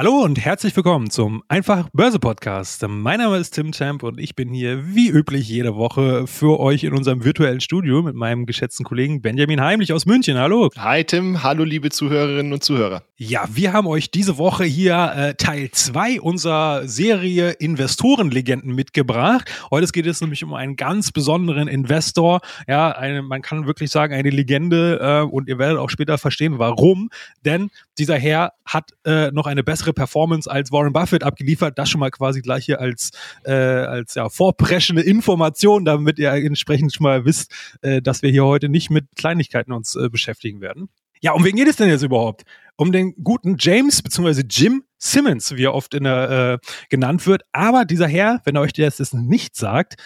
Hallo und herzlich willkommen zum Einfach Börse Podcast. Mein Name ist Tim Champ und ich bin hier wie üblich jede Woche für euch in unserem virtuellen Studio mit meinem geschätzten Kollegen Benjamin Heimlich aus München. Hallo. Hi Tim, hallo liebe Zuhörerinnen und Zuhörer. Ja, wir haben euch diese Woche hier äh, Teil 2 unserer Serie Investorenlegenden mitgebracht. Heute geht es nämlich um einen ganz besonderen Investor. Ja, eine, man kann wirklich sagen, eine Legende äh, und ihr werdet auch später verstehen, warum. Denn dieser Herr hat äh, noch eine bessere Performance als Warren Buffett abgeliefert. Das schon mal quasi gleich hier als, äh, als ja, vorpreschende Information, damit ihr entsprechend schon mal wisst, äh, dass wir hier heute nicht mit Kleinigkeiten uns äh, beschäftigen werden. Ja, um wen geht es denn jetzt überhaupt? Um den guten James bzw. Jim Simmons, wie er oft in der, äh, genannt wird. Aber dieser Herr, wenn er euch das nicht sagt,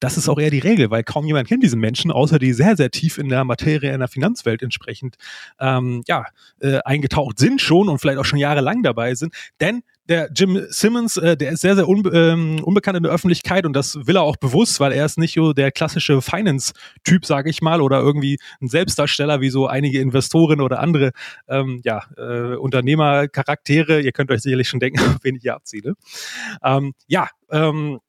das ist auch eher die Regel, weil kaum jemand kennt diesen Menschen, außer die sehr, sehr tief in der Materie in der Finanzwelt entsprechend ähm, ja, äh, eingetaucht sind schon und vielleicht auch schon jahrelang dabei sind. Denn der Jim Simmons, äh, der ist sehr, sehr unbe ähm, unbekannt in der Öffentlichkeit und das will er auch bewusst, weil er ist nicht so der klassische Finance-Typ, sage ich mal, oder irgendwie ein Selbstdarsteller wie so einige Investoren oder andere ähm, ja, äh, Unternehmercharaktere. Ihr könnt euch sicherlich schon denken, auf wen ich hier abziele. Ähm, ja, ähm,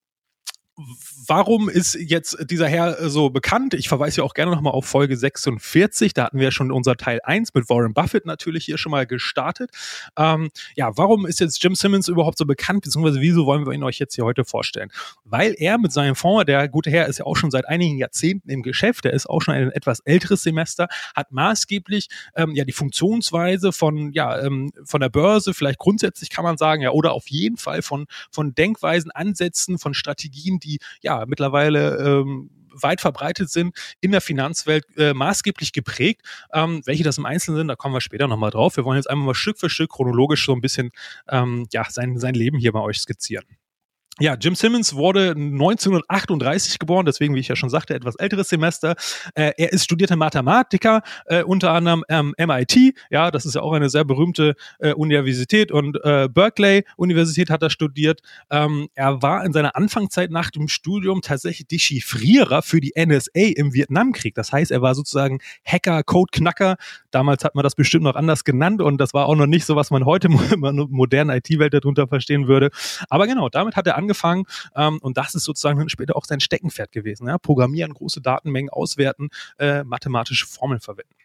warum ist jetzt dieser Herr äh, so bekannt? Ich verweise ja auch gerne nochmal auf Folge 46. Da hatten wir schon unser Teil 1 mit Warren Buffett natürlich hier schon mal gestartet. Ähm, ja, warum ist jetzt Jim Simmons überhaupt so bekannt? Beziehungsweise wieso wollen wir ihn euch jetzt hier heute vorstellen? Weil er mit seinem Fonds, der gute Herr ist ja auch schon seit einigen Jahrzehnten im Geschäft, der ist auch schon ein etwas älteres Semester, hat maßgeblich ähm, ja die Funktionsweise von, ja, ähm, von der Börse, vielleicht grundsätzlich kann man sagen, ja, oder auf jeden Fall von, von Denkweisen, Ansätzen, von Strategien, die ja mittlerweile ähm, weit verbreitet sind, in der Finanzwelt äh, maßgeblich geprägt. Ähm, welche das im Einzelnen sind, da kommen wir später nochmal drauf. Wir wollen jetzt einmal mal Stück für Stück chronologisch so ein bisschen ähm, ja, sein, sein Leben hier bei euch skizzieren. Ja, Jim Simmons wurde 1938 geboren, deswegen, wie ich ja schon sagte, etwas älteres Semester. Äh, er ist studierter Mathematiker, äh, unter anderem ähm, MIT, ja, das ist ja auch eine sehr berühmte äh, Universität und äh, Berkeley Universität hat er studiert. Ähm, er war in seiner Anfangszeit nach dem Studium tatsächlich Dechiffrierer für die NSA im Vietnamkrieg. Das heißt, er war sozusagen Hacker, Codeknacker. Damals hat man das bestimmt noch anders genannt und das war auch noch nicht so, was man heute in der modernen IT-Welt darunter verstehen würde. Aber genau, damit hat er angefangen ähm, und das ist sozusagen später auch sein Steckenpferd gewesen. Ja? Programmieren, große Datenmengen auswerten, äh, mathematische Formeln verwenden.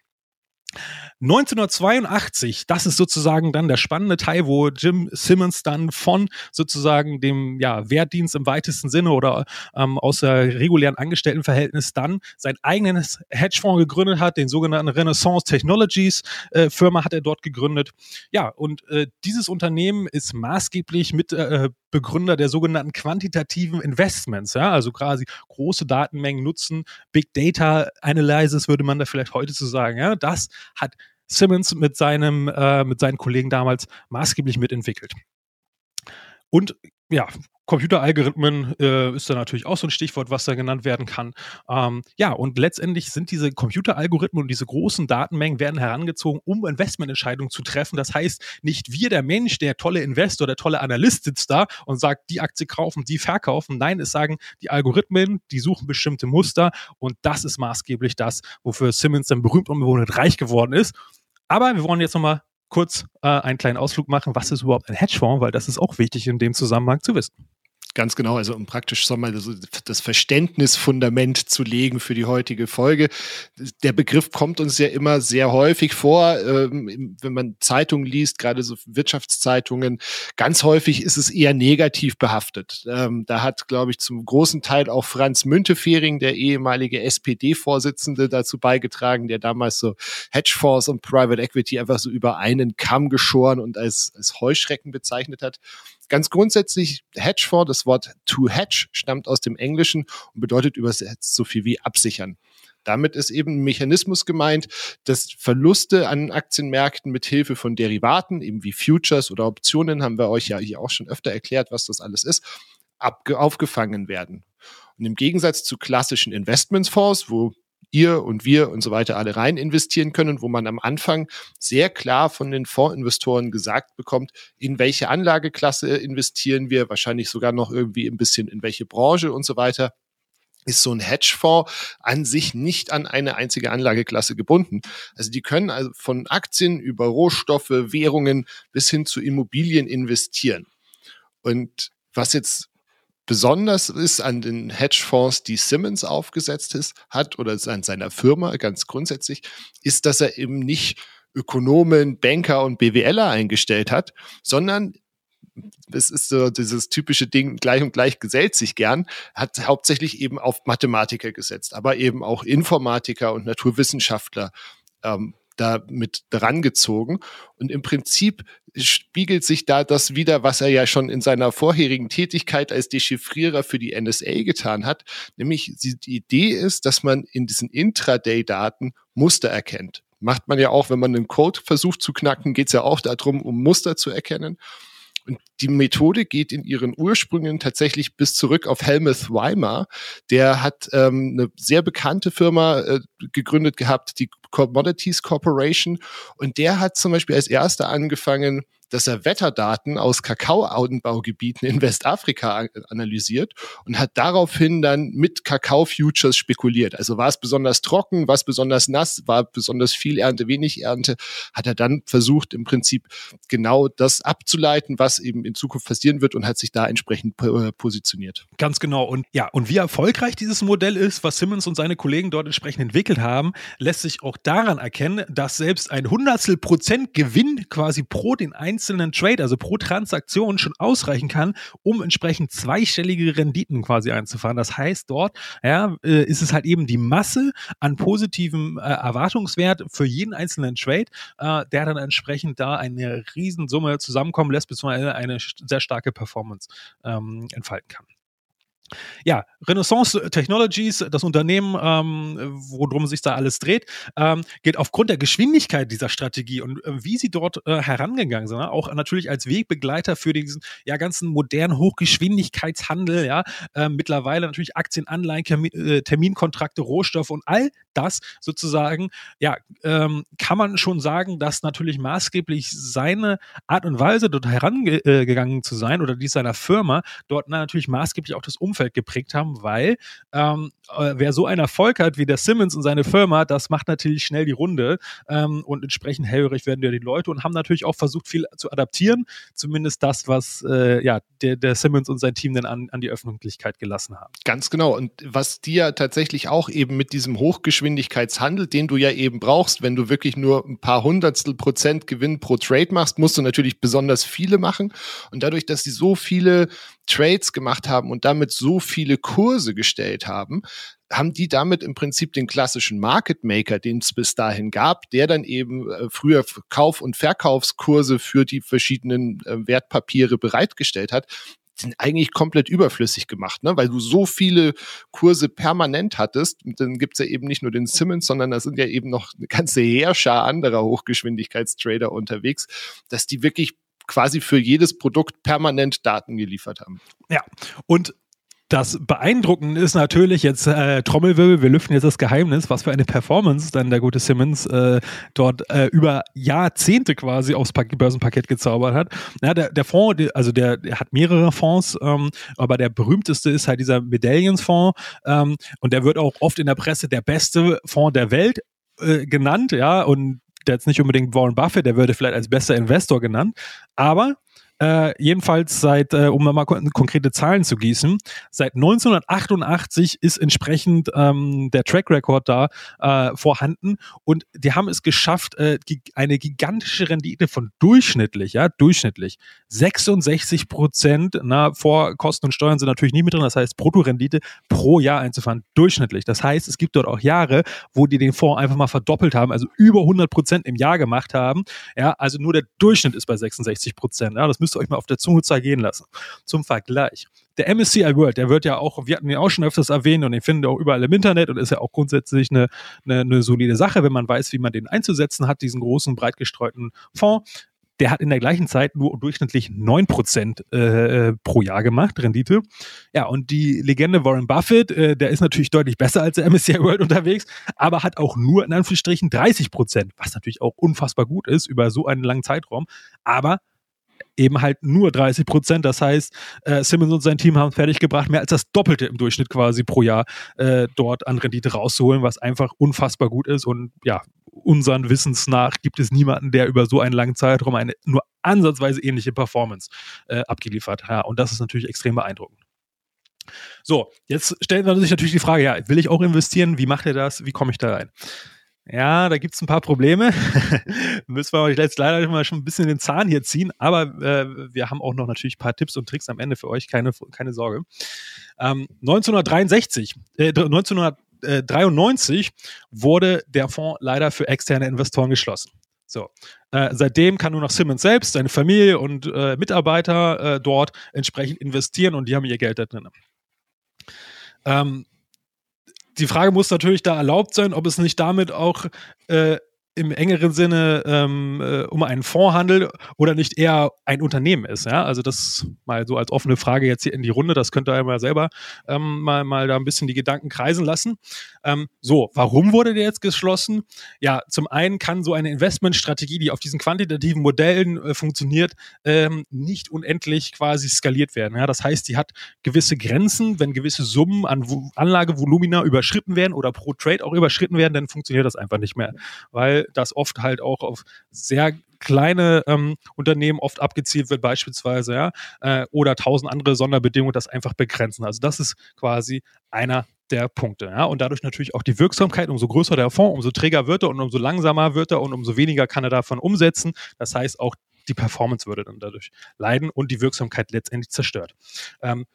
1982, das ist sozusagen dann der spannende Teil, wo Jim Simmons dann von sozusagen dem ja, Wehrdienst im weitesten Sinne oder ähm, aus der regulären Angestelltenverhältnis dann sein eigenes Hedgefonds gegründet hat, den sogenannten Renaissance Technologies äh, Firma hat er dort gegründet. Ja, und äh, dieses Unternehmen ist maßgeblich mit äh, Begründer der sogenannten quantitativen Investments, ja, also quasi große Datenmengen nutzen, Big Data Analysis würde man da vielleicht heute zu so sagen, ja, das hat Simmons mit seinem, äh, mit seinen Kollegen damals maßgeblich mitentwickelt. Und ja, Computeralgorithmen äh, ist da natürlich auch so ein Stichwort, was da genannt werden kann. Ähm, ja, und letztendlich sind diese Computeralgorithmen und diese großen Datenmengen werden herangezogen, um Investmententscheidungen zu treffen. Das heißt, nicht wir, der Mensch, der tolle Investor, der tolle Analyst sitzt da und sagt, die Aktie kaufen, die verkaufen. Nein, es sagen die Algorithmen, die suchen bestimmte Muster und das ist maßgeblich das, wofür Simmons dann berühmt und bewohnt reich geworden ist. Aber wir wollen jetzt nochmal kurz äh, einen kleinen Ausflug machen. Was ist überhaupt ein Hedgefonds? Weil das ist auch wichtig in dem Zusammenhang zu wissen. Ganz genau, also um praktisch so mal das Verständnisfundament zu legen für die heutige Folge. Der Begriff kommt uns ja immer sehr häufig vor, ähm, wenn man Zeitungen liest, gerade so Wirtschaftszeitungen. Ganz häufig ist es eher negativ behaftet. Ähm, da hat, glaube ich, zum großen Teil auch Franz Müntefering, der ehemalige SPD-Vorsitzende, dazu beigetragen, der damals so Hedgefonds und Private Equity einfach so über einen Kamm geschoren und als, als Heuschrecken bezeichnet hat. Ganz grundsätzlich Hedgefonds, das Wort to hedge stammt aus dem Englischen und bedeutet übersetzt so viel wie absichern. Damit ist eben ein Mechanismus gemeint, dass Verluste an Aktienmärkten mit Hilfe von Derivaten, eben wie Futures oder Optionen, haben wir euch ja hier auch schon öfter erklärt, was das alles ist, aufgefangen werden. Und im Gegensatz zu klassischen Investmentsfonds, wo ihr und wir und so weiter alle rein investieren können, wo man am Anfang sehr klar von den Fondsinvestoren gesagt bekommt, in welche Anlageklasse investieren wir, wahrscheinlich sogar noch irgendwie ein bisschen in welche Branche und so weiter ist so ein Hedgefonds an sich nicht an eine einzige Anlageklasse gebunden. Also die können also von Aktien über Rohstoffe, Währungen bis hin zu Immobilien investieren. Und was jetzt besonders ist an den Hedgefonds, die Simmons aufgesetzt ist, hat oder an seiner Firma ganz grundsätzlich, ist, dass er eben nicht Ökonomen, Banker und BWLer eingestellt hat, sondern es ist so dieses typische Ding, gleich und gleich gesellt sich gern, hat hauptsächlich eben auf Mathematiker gesetzt, aber eben auch Informatiker und Naturwissenschaftler ähm, da mit dran gezogen. Und im Prinzip spiegelt sich da das wieder, was er ja schon in seiner vorherigen Tätigkeit als Dechiffrierer für die NSA getan hat. Nämlich die Idee ist, dass man in diesen Intraday-Daten Muster erkennt. Macht man ja auch, wenn man einen Code versucht zu knacken, geht es ja auch darum, um Muster zu erkennen. Und die Methode geht in ihren Ursprüngen tatsächlich bis zurück auf Helmuth Weimar. Der hat ähm, eine sehr bekannte Firma äh, gegründet gehabt, die Commodities Corporation. Und der hat zum Beispiel als erster angefangen, dass er Wetterdaten aus Kakaoanbaugebieten in Westafrika analysiert und hat daraufhin dann mit Kakao-Futures spekuliert. Also war es besonders trocken, war es besonders nass, war besonders viel Ernte, wenig Ernte, hat er dann versucht, im Prinzip genau das abzuleiten, was eben in Zukunft passieren wird und hat sich da entsprechend äh, positioniert. Ganz genau. Und ja, und wie erfolgreich dieses Modell ist, was Simmons und seine Kollegen dort entsprechend entwickelt haben, lässt sich auch daran erkennen, dass selbst ein Hundertstel Prozent Gewinn quasi pro den einzelnen Trade, also pro Transaktion, schon ausreichen kann, um entsprechend zweistellige Renditen quasi einzufahren. Das heißt, dort ja, äh, ist es halt eben die Masse an positivem äh, Erwartungswert für jeden einzelnen Trade, äh, der dann entsprechend da eine Riesensumme zusammenkommen lässt, beziehungsweise eine sehr starke Performance ähm, entfalten kann. Ja, Renaissance Technologies, das Unternehmen, ähm, worum sich da alles dreht, ähm, geht aufgrund der Geschwindigkeit dieser Strategie und äh, wie sie dort äh, herangegangen sind, ne? auch natürlich als Wegbegleiter für diesen ja ganzen modernen Hochgeschwindigkeitshandel, ja, äh, mittlerweile natürlich Aktien, Anleihen, äh, Terminkontrakte, Rohstoffe und all das sozusagen, ja, ähm, kann man schon sagen, dass natürlich maßgeblich seine Art und Weise dort herangegangen äh, zu sein oder die seiner Firma dort na, natürlich maßgeblich auch das Umfeld Umfeld geprägt haben, weil ähm, äh, wer so einen Erfolg hat wie der Simmons und seine Firma, das macht natürlich schnell die Runde ähm, und entsprechend hellhörig werden ja die Leute und haben natürlich auch versucht, viel zu adaptieren, zumindest das, was äh, ja, der, der Simmons und sein Team dann an, an die Öffentlichkeit gelassen haben. Ganz genau. Und was die ja tatsächlich auch eben mit diesem Hochgeschwindigkeitshandel, den du ja eben brauchst, wenn du wirklich nur ein paar Hundertstel Prozent Gewinn pro Trade machst, musst du natürlich besonders viele machen. Und dadurch, dass sie so viele Trades gemacht haben und damit so viele Kurse gestellt haben, haben die damit im Prinzip den klassischen Market Maker, den es bis dahin gab, der dann eben äh, früher Kauf- und Verkaufskurse für die verschiedenen äh, Wertpapiere bereitgestellt hat, sind eigentlich komplett überflüssig gemacht, ne? weil du so viele Kurse permanent hattest. Und dann gibt's ja eben nicht nur den Simmons, sondern da sind ja eben noch eine ganze Heerschar anderer Hochgeschwindigkeitstrader unterwegs, dass die wirklich quasi für jedes Produkt permanent Daten geliefert haben. Ja, und das Beeindruckende ist natürlich jetzt äh, Trommelwirbel, wir lüften jetzt das Geheimnis, was für eine Performance dann der gute Simmons äh, dort äh, über Jahrzehnte quasi aufs pa Börsenpaket gezaubert hat. Ja, der, der Fonds, also der, der hat mehrere Fonds, ähm, aber der berühmteste ist halt dieser Medaillonsfonds ähm, und der wird auch oft in der Presse der beste Fonds der Welt äh, genannt, ja, und der jetzt nicht unbedingt Warren Buffett, der würde vielleicht als bester Investor genannt, aber äh, jedenfalls seit, äh, um mal konkrete Zahlen zu gießen, seit 1988 ist entsprechend ähm, der Track Record da äh, vorhanden. Und die haben es geschafft, äh, eine gigantische Rendite von durchschnittlich, ja, durchschnittlich. 66 Prozent, na, vor Kosten und Steuern sind natürlich nie mit drin, das heißt Bruttorendite pro Jahr einzufahren, durchschnittlich. Das heißt, es gibt dort auch Jahre, wo die den Fonds einfach mal verdoppelt haben, also über 100 Prozent im Jahr gemacht haben, ja, also nur der Durchschnitt ist bei 66 Prozent, ja, das müsst müsst ihr euch mal auf der Zunge zergehen lassen. Zum Vergleich. Der MSCI World, der wird ja auch, wir hatten ihn auch schon öfters erwähnt und den findet ihr auch überall im Internet und ist ja auch grundsätzlich eine, eine, eine solide Sache, wenn man weiß, wie man den einzusetzen hat, diesen großen, breit gestreuten Fonds der hat in der gleichen Zeit nur durchschnittlich 9% äh, äh, pro Jahr gemacht, Rendite. Ja, und die Legende Warren Buffett, äh, der ist natürlich deutlich besser als der MSCI World unterwegs, aber hat auch nur in Anführungsstrichen 30%, was natürlich auch unfassbar gut ist über so einen langen Zeitraum. Aber eben halt nur 30 Prozent. Das heißt, äh, Simmons und sein Team haben fertiggebracht, mehr als das Doppelte im Durchschnitt quasi pro Jahr äh, dort an Rendite rauszuholen, was einfach unfassbar gut ist. Und ja, unseren Wissens nach gibt es niemanden, der über so einen langen Zeitraum eine nur ansatzweise ähnliche Performance äh, abgeliefert hat. Ja, und das ist natürlich extrem beeindruckend. So, jetzt stellt man sich natürlich die Frage, ja, will ich auch investieren? Wie macht er das? Wie komme ich da rein? Ja, da gibt es ein paar Probleme. Müssen wir euch jetzt leider mal schon ein bisschen den Zahn hier ziehen, aber äh, wir haben auch noch natürlich ein paar Tipps und Tricks am Ende für euch, keine, keine Sorge. Ähm, 1963, äh, 1993 wurde der Fonds leider für externe Investoren geschlossen. So. Äh, seitdem kann nur noch Simmons selbst, seine Familie und äh, Mitarbeiter äh, dort entsprechend investieren und die haben ihr Geld da drin. Ähm, die Frage muss natürlich da erlaubt sein, ob es nicht damit auch äh, im engeren Sinne ähm, äh, um einen Fonds handelt oder nicht eher ein Unternehmen ist. Ja? Also das mal so als offene Frage jetzt hier in die Runde, das könnt ihr einmal selber ähm, mal, mal da ein bisschen die Gedanken kreisen lassen. Ähm, so, warum wurde der jetzt geschlossen? Ja, zum einen kann so eine Investmentstrategie, die auf diesen quantitativen Modellen äh, funktioniert, ähm, nicht unendlich quasi skaliert werden. Ja? Das heißt, die hat gewisse Grenzen, wenn gewisse Summen an Anlagevolumina überschritten werden oder pro Trade auch überschritten werden, dann funktioniert das einfach nicht mehr, das oft halt auch auf sehr kleine ähm, Unternehmen oft abgezielt wird, beispielsweise, ja, äh, oder tausend andere Sonderbedingungen das einfach begrenzen. Also das ist quasi einer der Punkte. Ja? Und dadurch natürlich auch die Wirksamkeit, umso größer der Fonds, umso träger wird er und umso langsamer wird er und umso weniger kann er davon umsetzen. Das heißt, auch die Performance würde dann dadurch leiden und die Wirksamkeit letztendlich zerstört. Ähm,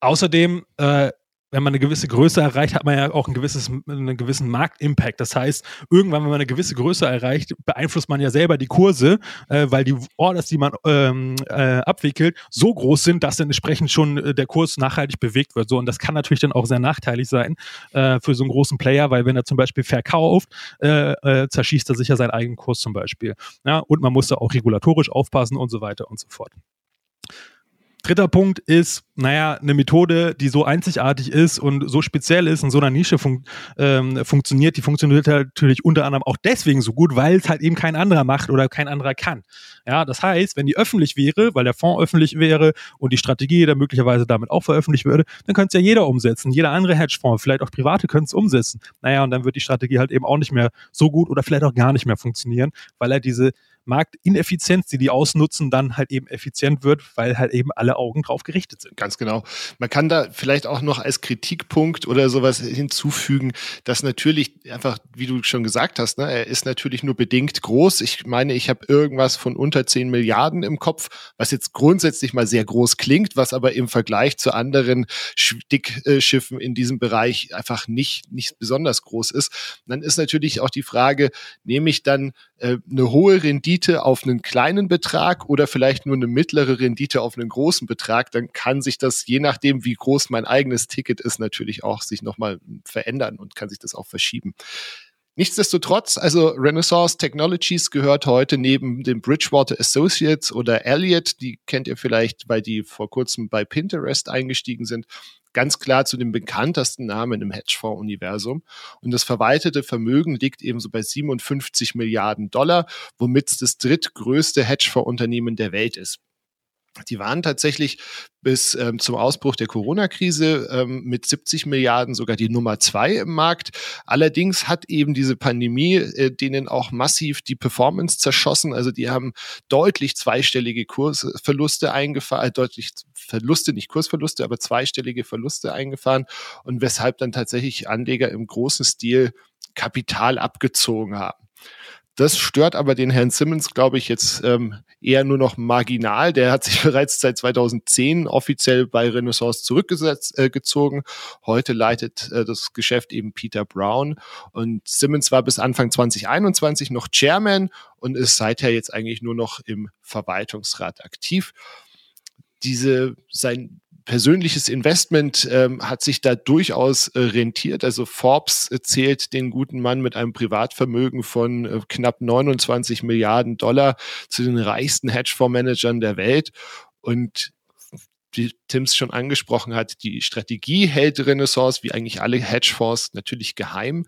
außerdem äh, wenn man eine gewisse Größe erreicht, hat man ja auch ein gewisses, einen gewissen Marktimpact. Das heißt, irgendwann, wenn man eine gewisse Größe erreicht, beeinflusst man ja selber die Kurse, äh, weil die Orders, die man ähm, äh, abwickelt, so groß sind, dass dann entsprechend schon äh, der Kurs nachhaltig bewegt wird. So, und das kann natürlich dann auch sehr nachteilig sein äh, für so einen großen Player, weil wenn er zum Beispiel verkauft, äh, äh, zerschießt er sich ja seinen eigenen Kurs zum Beispiel. Ja, und man muss da auch regulatorisch aufpassen und so weiter und so fort. Dritter Punkt ist, naja, eine Methode, die so einzigartig ist und so speziell ist, in so einer Nische fun ähm, funktioniert, die funktioniert halt natürlich unter anderem auch deswegen so gut, weil es halt eben kein anderer macht oder kein anderer kann. Ja, das heißt, wenn die öffentlich wäre, weil der Fonds öffentlich wäre und die Strategie da möglicherweise damit auch veröffentlicht würde, dann könnte es ja jeder umsetzen. Jeder andere Hedgefonds, vielleicht auch Private können es umsetzen. Naja, und dann wird die Strategie halt eben auch nicht mehr so gut oder vielleicht auch gar nicht mehr funktionieren, weil er diese Marktineffizienz, die die ausnutzen, dann halt eben effizient wird, weil halt eben alle Augen drauf gerichtet sind. Ganz genau. Man kann da vielleicht auch noch als Kritikpunkt oder sowas hinzufügen, dass natürlich einfach, wie du schon gesagt hast, ne, er ist natürlich nur bedingt groß. Ich meine, ich habe irgendwas von unter 10 Milliarden im Kopf, was jetzt grundsätzlich mal sehr groß klingt, was aber im Vergleich zu anderen Dickschiffen in diesem Bereich einfach nicht, nicht besonders groß ist. dann ist natürlich auch die Frage, nehme ich dann äh, eine hohe Rendite auf einen kleinen Betrag oder vielleicht nur eine mittlere Rendite auf einen großen Betrag, dann kann sich das, je nachdem, wie groß mein eigenes Ticket ist, natürlich auch sich nochmal verändern und kann sich das auch verschieben. Nichtsdestotrotz, also Renaissance Technologies gehört heute neben den Bridgewater Associates oder Elliott, die kennt ihr vielleicht, weil die vor kurzem bei Pinterest eingestiegen sind, ganz klar zu den bekanntesten Namen im Hedgefonds-Universum. Und das verwaltete Vermögen liegt ebenso bei 57 Milliarden Dollar, womit es das drittgrößte Hedgefonds-Unternehmen der Welt ist. Die waren tatsächlich bis ähm, zum Ausbruch der Corona-Krise ähm, mit 70 Milliarden sogar die Nummer zwei im Markt. Allerdings hat eben diese Pandemie äh, denen auch massiv die Performance zerschossen. Also die haben deutlich zweistellige Kursverluste eingefahren, äh, deutlich Verluste, nicht Kursverluste, aber zweistellige Verluste eingefahren und weshalb dann tatsächlich Anleger im großen Stil Kapital abgezogen haben. Das stört aber den Herrn Simmons, glaube ich, jetzt ähm, eher nur noch marginal. Der hat sich bereits seit 2010 offiziell bei Renaissance zurückgezogen. Äh, Heute leitet äh, das Geschäft eben Peter Brown. Und Simmons war bis Anfang 2021 noch Chairman und ist seither jetzt eigentlich nur noch im Verwaltungsrat aktiv. Diese, sein persönliches Investment ähm, hat sich da durchaus äh, rentiert. Also Forbes äh, zählt den guten Mann mit einem Privatvermögen von äh, knapp 29 Milliarden Dollar zu den reichsten Hedgefondsmanagern der Welt. Und wie Tims schon angesprochen hat, die Strategie hält Renaissance, wie eigentlich alle Hedgefonds, natürlich geheim.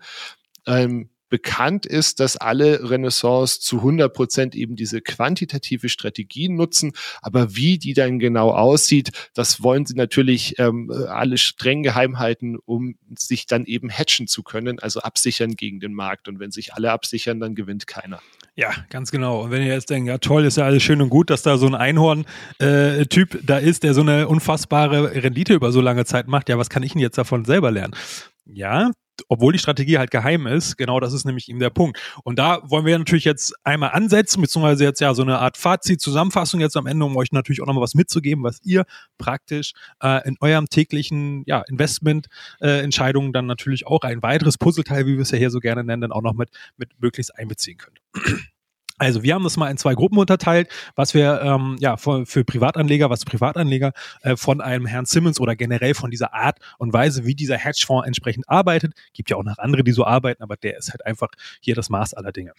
Ähm, bekannt ist, dass alle Renaissance zu 100 Prozent eben diese quantitative Strategie nutzen. Aber wie die dann genau aussieht, das wollen sie natürlich ähm, alle streng geheim halten, um sich dann eben hatchen zu können, also absichern gegen den Markt. Und wenn sich alle absichern, dann gewinnt keiner. Ja, ganz genau. Und wenn ihr jetzt denkt, ja toll, ist ja alles schön und gut, dass da so ein Einhorn-Typ äh, da ist, der so eine unfassbare Rendite über so lange Zeit macht, ja, was kann ich denn jetzt davon selber lernen? Ja, obwohl die Strategie halt geheim ist, genau das ist nämlich eben der Punkt. Und da wollen wir natürlich jetzt einmal ansetzen, beziehungsweise jetzt ja so eine Art Fazit, Zusammenfassung jetzt am Ende, um euch natürlich auch nochmal was mitzugeben, was ihr praktisch äh, in eurem täglichen ja, Investment-Entscheidungen äh, dann natürlich auch ein weiteres Puzzleteil, wie wir es ja hier so gerne nennen, dann auch noch mit, mit möglichst einbeziehen könnt. Also wir haben das mal in zwei Gruppen unterteilt, was wir ähm, ja für, für Privatanleger, was Privatanleger äh, von einem Herrn Simmons oder generell von dieser Art und Weise, wie dieser Hedgefonds entsprechend arbeitet. Gibt ja auch noch andere, die so arbeiten, aber der ist halt einfach hier das Maß aller Dinge.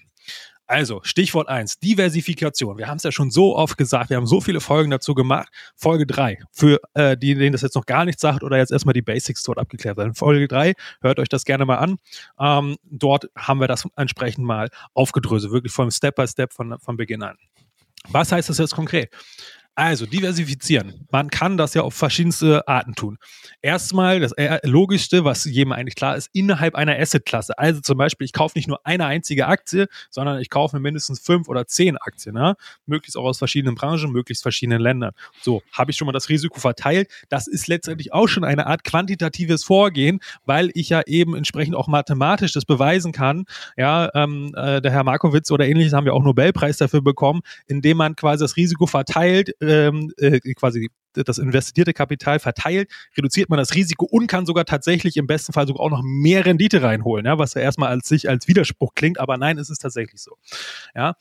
Also, Stichwort eins Diversifikation. Wir haben es ja schon so oft gesagt, wir haben so viele Folgen dazu gemacht. Folge drei für äh, die, denen das jetzt noch gar nichts sagt oder jetzt erstmal die Basics dort abgeklärt werden. Folge drei hört euch das gerne mal an. Ähm, dort haben wir das entsprechend mal aufgedröselt, wirklich von Step by Step von, von Beginn an. Was heißt das jetzt konkret? Also diversifizieren. Man kann das ja auf verschiedenste Arten tun. Erstmal das logischste, was jedem eigentlich klar ist, innerhalb einer Assetklasse. Also zum Beispiel, ich kaufe nicht nur eine einzige Aktie, sondern ich kaufe mindestens fünf oder zehn Aktien. Ja? Möglichst auch aus verschiedenen Branchen, möglichst verschiedenen Ländern. So, habe ich schon mal das Risiko verteilt. Das ist letztendlich auch schon eine Art quantitatives Vorgehen, weil ich ja eben entsprechend auch mathematisch das beweisen kann. Ja, ähm, äh, der Herr Markowitz oder ähnliches haben wir auch Nobelpreis dafür bekommen, indem man quasi das Risiko verteilt ähm, äh, quasi das investierte Kapital verteilt, reduziert man das Risiko und kann sogar tatsächlich im besten Fall sogar auch noch mehr Rendite reinholen, ja, was ja erstmal als sich als Widerspruch klingt, aber nein, es ist tatsächlich so. Ja,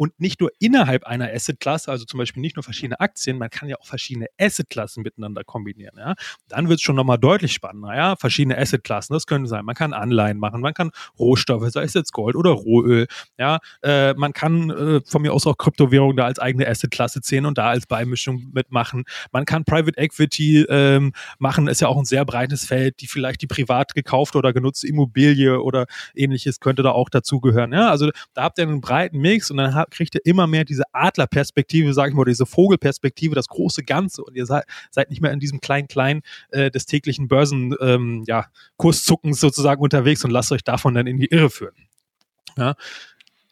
und nicht nur innerhalb einer Assetklasse, also zum Beispiel nicht nur verschiedene Aktien, man kann ja auch verschiedene Assetklassen miteinander kombinieren. Ja? Dann wird es schon nochmal deutlich spannender. Ja? Verschiedene Assetklassen, das können sein, man kann Anleihen machen, man kann Rohstoffe, sei es jetzt Gold oder Rohöl. Ja? Äh, man kann äh, von mir aus auch Kryptowährungen da als eigene Assetklasse zählen und da als Beimischung mitmachen. Man kann Private Equity ähm, machen, ist ja auch ein sehr breites Feld, die vielleicht die privat gekaufte oder genutzte Immobilie oder ähnliches könnte da auch dazugehören. Ja? Also da habt ihr einen breiten Mix und dann habt kriegt ihr immer mehr diese Adlerperspektive, sage ich mal, oder diese Vogelperspektive, das große Ganze und ihr seid, seid nicht mehr in diesem kleinen klein äh, des täglichen Börsen ähm, ja, Kurszuckens sozusagen unterwegs und lasst euch davon dann in die Irre führen. Ja,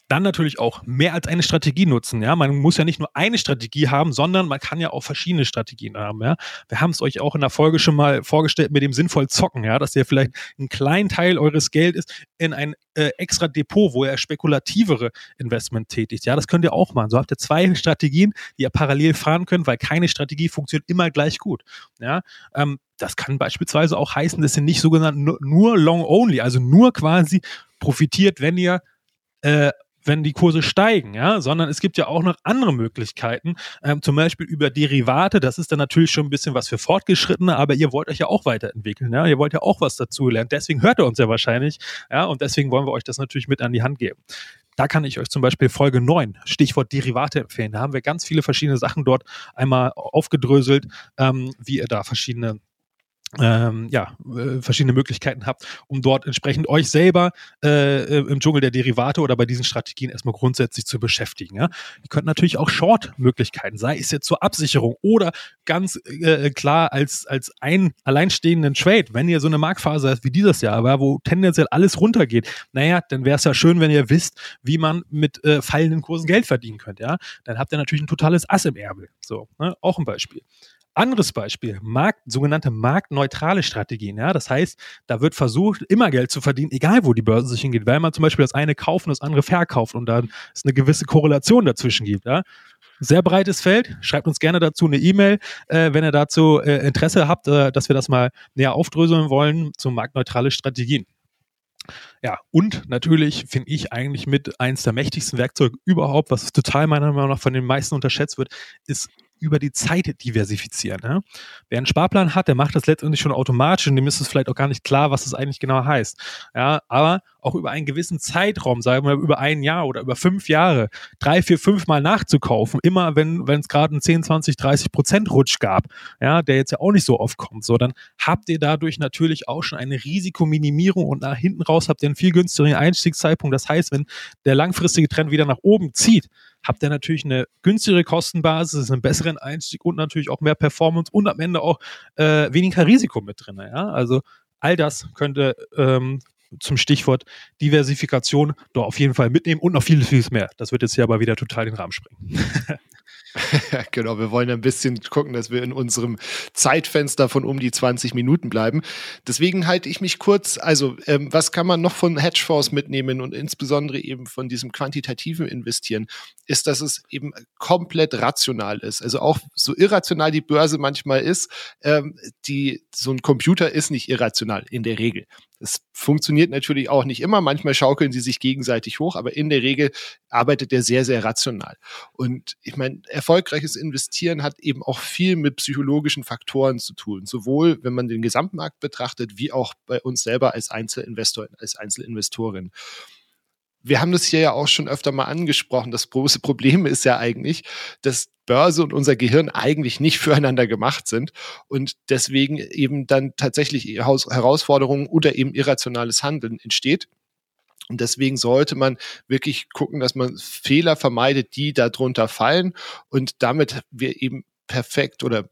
dann natürlich auch mehr als eine Strategie nutzen. Ja, man muss ja nicht nur eine Strategie haben, sondern man kann ja auch verschiedene Strategien haben. Ja, wir haben es euch auch in der Folge schon mal vorgestellt mit dem sinnvoll zocken. Ja, dass ihr vielleicht einen kleinen Teil eures Geldes in ein äh, extra Depot, wo ihr spekulativere Investment tätigt. Ja, das könnt ihr auch machen. So habt ihr zwei Strategien, die ihr parallel fahren könnt, weil keine Strategie funktioniert immer gleich gut. Ja, ähm, das kann beispielsweise auch heißen, dass ihr nicht sogenannt nur long only, also nur quasi profitiert, wenn ihr äh, wenn die Kurse steigen, ja, sondern es gibt ja auch noch andere Möglichkeiten, ähm, zum Beispiel über Derivate. Das ist dann natürlich schon ein bisschen was für Fortgeschrittene, aber ihr wollt euch ja auch weiterentwickeln, ja, ihr wollt ja auch was dazu lernen. Deswegen hört ihr uns ja wahrscheinlich, ja, und deswegen wollen wir euch das natürlich mit an die Hand geben. Da kann ich euch zum Beispiel Folge 9, Stichwort Derivate empfehlen. Da haben wir ganz viele verschiedene Sachen dort einmal aufgedröselt, ähm, wie ihr da verschiedene ähm, ja, äh, verschiedene Möglichkeiten habt, um dort entsprechend euch selber äh, im Dschungel der Derivate oder bei diesen Strategien erstmal grundsätzlich zu beschäftigen. Ja? Ihr könnt natürlich auch Short-Möglichkeiten, sei es jetzt zur Absicherung oder ganz äh, klar als, als ein alleinstehenden Trade, wenn ihr so eine Marktphase habt wie dieses Jahr, aber wo tendenziell alles runtergeht, naja, dann wäre es ja schön, wenn ihr wisst, wie man mit äh, fallenden Kursen Geld verdienen könnt. Ja? Dann habt ihr natürlich ein totales Ass im Ärmel. So, ne? auch ein Beispiel. Anderes Beispiel, Markt, sogenannte marktneutrale Strategien. Ja? Das heißt, da wird versucht, immer Geld zu verdienen, egal wo die Börse sich hingeht, weil man zum Beispiel das eine kauft und das andere verkauft und dann es eine gewisse Korrelation dazwischen gibt. Ja? Sehr breites Feld. Schreibt uns gerne dazu eine E-Mail, äh, wenn ihr dazu äh, Interesse habt, äh, dass wir das mal näher aufdröseln wollen zu marktneutrale Strategien. Ja, und natürlich finde ich eigentlich mit eins der mächtigsten Werkzeuge überhaupt, was total meiner Meinung nach von den meisten unterschätzt wird, ist über die Zeit diversifizieren. Ja? Wer einen Sparplan hat, der macht das letztendlich schon automatisch und dem ist es vielleicht auch gar nicht klar, was es eigentlich genau heißt. Ja, aber auch über einen gewissen Zeitraum, sagen wir über ein Jahr oder über fünf Jahre, drei, vier, fünf Mal nachzukaufen, immer wenn es gerade einen 10, 20, 30 Prozent Rutsch gab, ja, der jetzt ja auch nicht so oft kommt, so dann habt ihr dadurch natürlich auch schon eine Risikominimierung und nach hinten raus habt ihr einen viel günstigeren Einstiegszeitpunkt. Das heißt, wenn der langfristige Trend wieder nach oben zieht, habt ihr natürlich eine günstigere Kostenbasis, einen besseren Einstieg und natürlich auch mehr Performance und am Ende auch äh, weniger Risiko mit drin. Ja? Also all das könnte ähm, zum Stichwort Diversifikation doch auf jeden Fall mitnehmen und noch vieles, vieles mehr. Das wird jetzt hier aber wieder total den Rahmen springen. genau, wir wollen ein bisschen gucken, dass wir in unserem Zeitfenster von um die 20 Minuten bleiben. Deswegen halte ich mich kurz. Also, ähm, was kann man noch von Hedgefonds mitnehmen und insbesondere eben von diesem quantitativen Investieren, ist, dass es eben komplett rational ist. Also auch so irrational die Börse manchmal ist, ähm, die, so ein Computer ist nicht irrational in der Regel. Es funktioniert natürlich auch nicht immer. Manchmal schaukeln sie sich gegenseitig hoch, aber in der Regel arbeitet er sehr, sehr rational. Und ich meine, erfolgreiches Investieren hat eben auch viel mit psychologischen Faktoren zu tun. Sowohl, wenn man den Gesamtmarkt betrachtet, wie auch bei uns selber als Einzelinvestor, als Einzelinvestorin wir haben das hier ja auch schon öfter mal angesprochen. Das große Problem ist ja eigentlich, dass Börse und unser Gehirn eigentlich nicht füreinander gemacht sind und deswegen eben dann tatsächlich Herausforderungen oder eben irrationales Handeln entsteht. Und deswegen sollte man wirklich gucken, dass man Fehler vermeidet, die darunter fallen und damit wir eben perfekt oder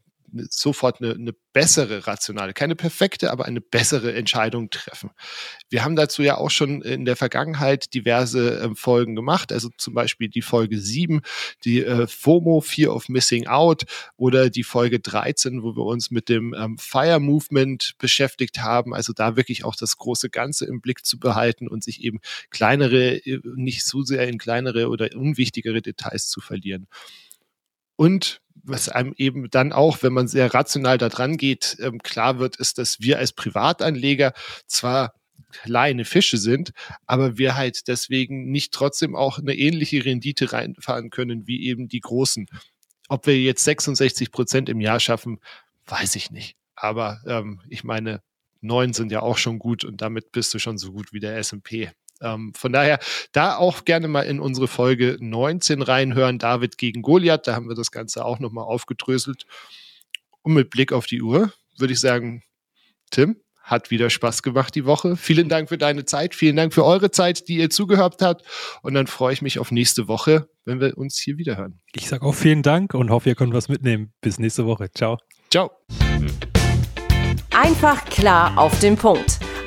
sofort eine, eine bessere rationale, keine perfekte, aber eine bessere Entscheidung treffen. Wir haben dazu ja auch schon in der Vergangenheit diverse äh, Folgen gemacht, also zum Beispiel die Folge 7, die äh, FOMO, Fear of Missing Out oder die Folge 13, wo wir uns mit dem ähm, Fire Movement beschäftigt haben, also da wirklich auch das große Ganze im Blick zu behalten und sich eben kleinere, äh, nicht so sehr in kleinere oder unwichtigere Details zu verlieren. Und was einem eben dann auch, wenn man sehr rational da dran geht, ähm, klar wird, ist, dass wir als Privatanleger zwar kleine Fische sind, aber wir halt deswegen nicht trotzdem auch eine ähnliche Rendite reinfahren können wie eben die großen. Ob wir jetzt 66 Prozent im Jahr schaffen, weiß ich nicht. Aber ähm, ich meine, neun sind ja auch schon gut und damit bist du schon so gut wie der S&P. Ähm, von daher da auch gerne mal in unsere Folge 19 reinhören, David gegen Goliath. Da haben wir das Ganze auch nochmal aufgedröselt. Und mit Blick auf die Uhr würde ich sagen, Tim, hat wieder Spaß gemacht die Woche. Vielen Dank für deine Zeit. Vielen Dank für eure Zeit, die ihr zugehört habt. Und dann freue ich mich auf nächste Woche, wenn wir uns hier wieder hören. Ich sage auch vielen Dank und hoffe, ihr könnt was mitnehmen. Bis nächste Woche. Ciao. Ciao. Einfach klar auf den Punkt.